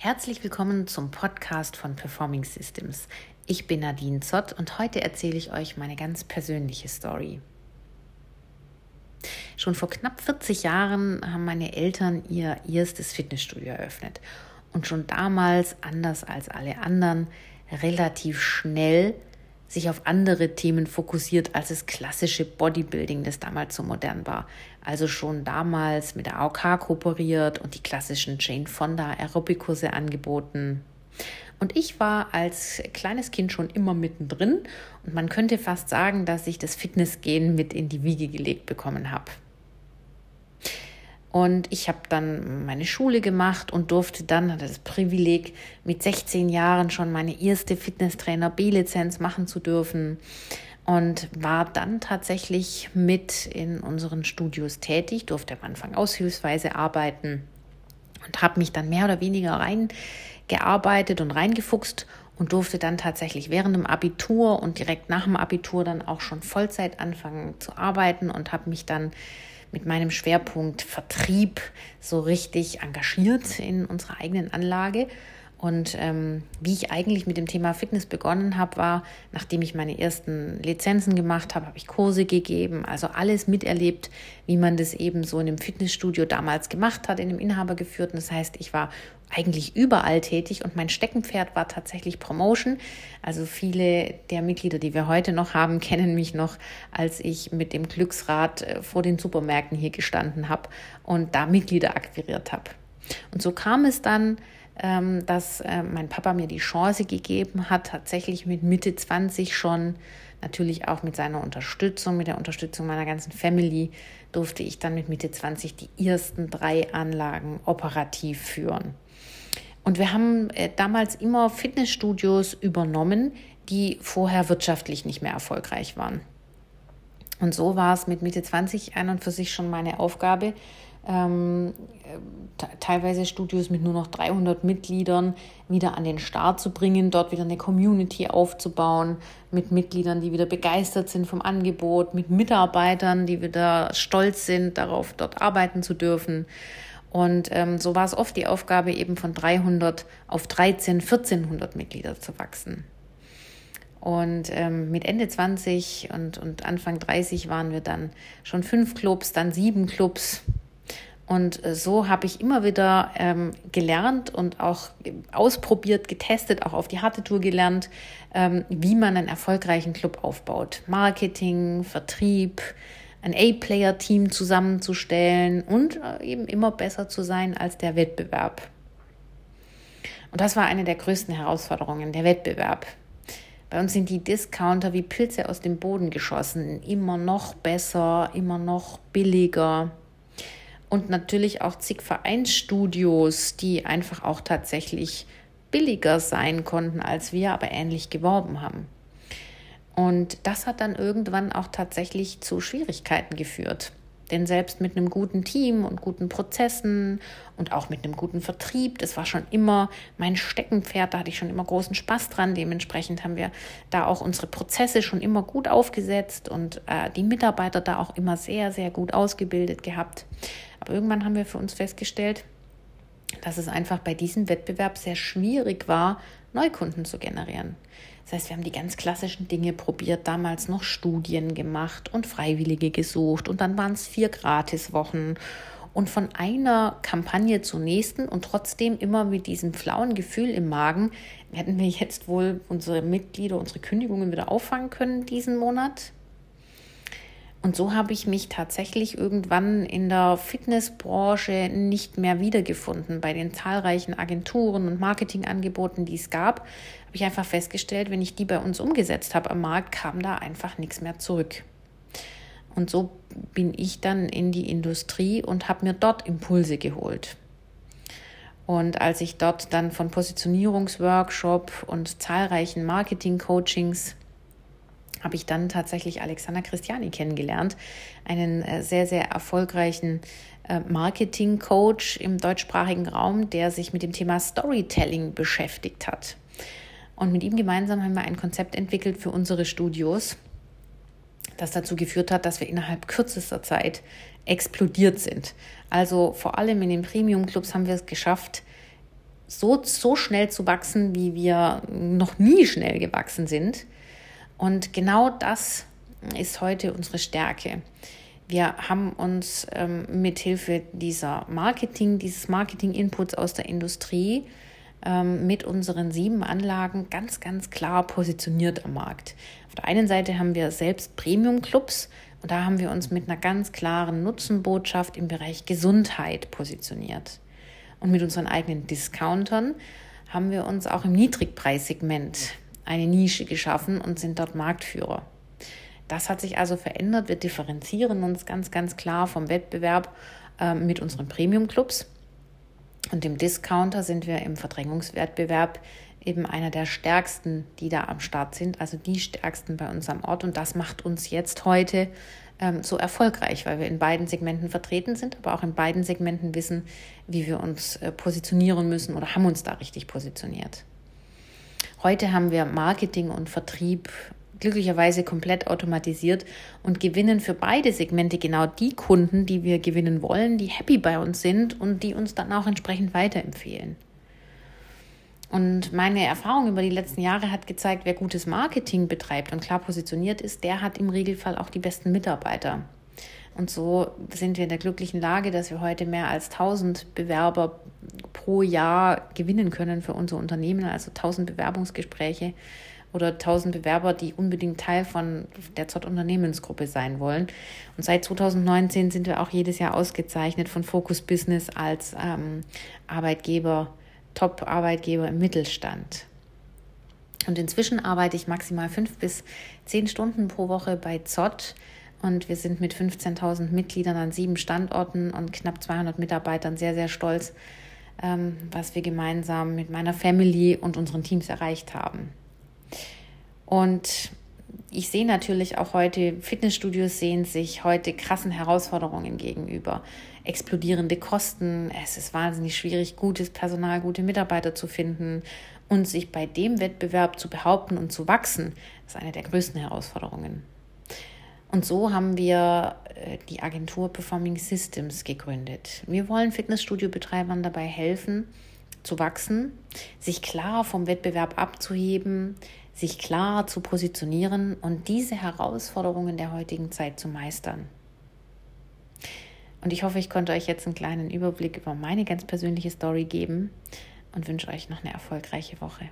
Herzlich willkommen zum Podcast von Performing Systems. Ich bin Nadine Zott und heute erzähle ich euch meine ganz persönliche Story. Schon vor knapp 40 Jahren haben meine Eltern ihr erstes Fitnessstudio eröffnet und schon damals, anders als alle anderen, relativ schnell sich auf andere Themen fokussiert als das klassische Bodybuilding, das damals so modern war. Also schon damals mit der AOK kooperiert und die klassischen Jane Fonda Aerobic-Kurse angeboten. Und ich war als kleines Kind schon immer mittendrin und man könnte fast sagen, dass ich das Fitnessgehen mit in die Wiege gelegt bekommen habe. Und ich habe dann meine Schule gemacht und durfte dann, hatte das Privileg, mit 16 Jahren schon meine erste Fitnesstrainer B-Lizenz machen zu dürfen. Und war dann tatsächlich mit in unseren Studios tätig, durfte am Anfang aushilfsweise arbeiten und habe mich dann mehr oder weniger reingearbeitet und reingefuchst und durfte dann tatsächlich während dem Abitur und direkt nach dem Abitur dann auch schon Vollzeit anfangen zu arbeiten und habe mich dann mit meinem Schwerpunkt Vertrieb so richtig engagiert in unserer eigenen Anlage und ähm, wie ich eigentlich mit dem Thema Fitness begonnen habe, war, nachdem ich meine ersten Lizenzen gemacht habe, habe ich Kurse gegeben, also alles miterlebt, wie man das eben so in einem Fitnessstudio damals gemacht hat, in einem Inhabergeführten. Das heißt, ich war eigentlich überall tätig und mein Steckenpferd war tatsächlich Promotion. Also viele der Mitglieder, die wir heute noch haben, kennen mich noch, als ich mit dem Glücksrad äh, vor den Supermärkten hier gestanden habe und da Mitglieder akquiriert habe. Und so kam es dann, dass äh, mein Papa mir die Chance gegeben hat, tatsächlich mit Mitte 20 schon, natürlich auch mit seiner Unterstützung, mit der Unterstützung meiner ganzen Family, durfte ich dann mit Mitte 20 die ersten drei Anlagen operativ führen. Und wir haben äh, damals immer Fitnessstudios übernommen, die vorher wirtschaftlich nicht mehr erfolgreich waren. Und so war es mit Mitte 20 ein und für sich schon meine Aufgabe, ähm, teilweise Studios mit nur noch 300 Mitgliedern wieder an den Start zu bringen, dort wieder eine Community aufzubauen, mit Mitgliedern, die wieder begeistert sind vom Angebot, mit Mitarbeitern, die wieder stolz sind darauf, dort arbeiten zu dürfen. Und ähm, so war es oft die Aufgabe, eben von 300 auf 13, 1400 Mitglieder zu wachsen. Und ähm, mit Ende 20 und, und Anfang 30 waren wir dann schon fünf Clubs, dann sieben Clubs, und äh, so habe ich immer wieder ähm, gelernt und auch ausprobiert, getestet, auch auf die harte Tour gelernt, ähm, wie man einen erfolgreichen Club aufbaut. Marketing, Vertrieb, ein A-Player-Team zusammenzustellen und äh, eben immer besser zu sein als der Wettbewerb. Und das war eine der größten Herausforderungen, der Wettbewerb. Bei uns sind die Discounter wie Pilze aus dem Boden geschossen, immer noch besser, immer noch billiger und natürlich auch zig Vereinsstudios, die einfach auch tatsächlich billiger sein konnten als wir, aber ähnlich geworben haben. Und das hat dann irgendwann auch tatsächlich zu Schwierigkeiten geführt. Denn selbst mit einem guten Team und guten Prozessen und auch mit einem guten Vertrieb, das war schon immer mein Steckenpferd, da hatte ich schon immer großen Spaß dran. Dementsprechend haben wir da auch unsere Prozesse schon immer gut aufgesetzt und äh, die Mitarbeiter da auch immer sehr, sehr gut ausgebildet gehabt. Aber irgendwann haben wir für uns festgestellt, dass es einfach bei diesem Wettbewerb sehr schwierig war, Neukunden zu generieren. Das heißt, wir haben die ganz klassischen Dinge probiert, damals noch Studien gemacht und Freiwillige gesucht und dann waren es vier Gratiswochen und von einer Kampagne zur nächsten und trotzdem immer mit diesem flauen Gefühl im Magen, hätten wir jetzt wohl unsere Mitglieder, unsere Kündigungen wieder auffangen können diesen Monat? Und so habe ich mich tatsächlich irgendwann in der Fitnessbranche nicht mehr wiedergefunden. Bei den zahlreichen Agenturen und Marketingangeboten, die es gab, habe ich einfach festgestellt, wenn ich die bei uns umgesetzt habe am Markt, kam da einfach nichts mehr zurück. Und so bin ich dann in die Industrie und habe mir dort Impulse geholt. Und als ich dort dann von Positionierungsworkshop und zahlreichen Marketing-Coachings habe ich dann tatsächlich Alexander Christiani kennengelernt, einen äh, sehr, sehr erfolgreichen äh, Marketing-Coach im deutschsprachigen Raum, der sich mit dem Thema Storytelling beschäftigt hat. Und mit ihm gemeinsam haben wir ein Konzept entwickelt für unsere Studios, das dazu geführt hat, dass wir innerhalb kürzester Zeit explodiert sind. Also vor allem in den Premium-Clubs haben wir es geschafft, so, so schnell zu wachsen, wie wir noch nie schnell gewachsen sind. Und genau das ist heute unsere Stärke. Wir haben uns ähm, mithilfe dieser Marketing, dieses Marketing-Inputs aus der Industrie ähm, mit unseren sieben Anlagen ganz, ganz klar positioniert am Markt. Auf der einen Seite haben wir selbst Premium-Clubs und da haben wir uns mit einer ganz klaren Nutzenbotschaft im Bereich Gesundheit positioniert. Und mit unseren eigenen Discountern haben wir uns auch im Niedrigpreissegment eine Nische geschaffen und sind dort Marktführer. Das hat sich also verändert. Wir differenzieren uns ganz, ganz klar vom Wettbewerb äh, mit unseren Premium-Clubs. Und im Discounter sind wir im Verdrängungswettbewerb eben einer der stärksten, die da am Start sind, also die stärksten bei uns am Ort. Und das macht uns jetzt heute ähm, so erfolgreich, weil wir in beiden Segmenten vertreten sind, aber auch in beiden Segmenten wissen, wie wir uns äh, positionieren müssen oder haben uns da richtig positioniert. Heute haben wir Marketing und Vertrieb glücklicherweise komplett automatisiert und gewinnen für beide Segmente genau die Kunden, die wir gewinnen wollen, die happy bei uns sind und die uns dann auch entsprechend weiterempfehlen. Und meine Erfahrung über die letzten Jahre hat gezeigt, wer gutes Marketing betreibt und klar positioniert ist, der hat im Regelfall auch die besten Mitarbeiter. Und so sind wir in der glücklichen Lage, dass wir heute mehr als 1000 Bewerber pro Jahr gewinnen können für unser Unternehmen, also 1000 Bewerbungsgespräche oder 1000 Bewerber, die unbedingt Teil von der Zott Unternehmensgruppe sein wollen. Und seit 2019 sind wir auch jedes Jahr ausgezeichnet von Focus Business als ähm, Arbeitgeber Top-Arbeitgeber im Mittelstand. Und inzwischen arbeite ich maximal fünf bis zehn Stunden pro Woche bei ZOT und wir sind mit 15.000 Mitgliedern an sieben Standorten und knapp 200 Mitarbeitern sehr, sehr stolz, ähm, was wir gemeinsam mit meiner Family und unseren Teams erreicht haben. Und ich sehe natürlich auch heute, Fitnessstudios sehen sich heute krassen Herausforderungen gegenüber. Explodierende Kosten, es ist wahnsinnig schwierig, gutes Personal, gute Mitarbeiter zu finden und sich bei dem Wettbewerb zu behaupten und zu wachsen, ist eine der größten Herausforderungen. Und so haben wir äh, die Agentur Performing Systems gegründet. Wir wollen Fitnessstudio-Betreibern dabei helfen, zu wachsen, sich klar vom Wettbewerb abzuheben, sich klar zu positionieren und diese Herausforderungen der heutigen Zeit zu meistern. Und ich hoffe, ich konnte euch jetzt einen kleinen Überblick über meine ganz persönliche Story geben und wünsche euch noch eine erfolgreiche Woche.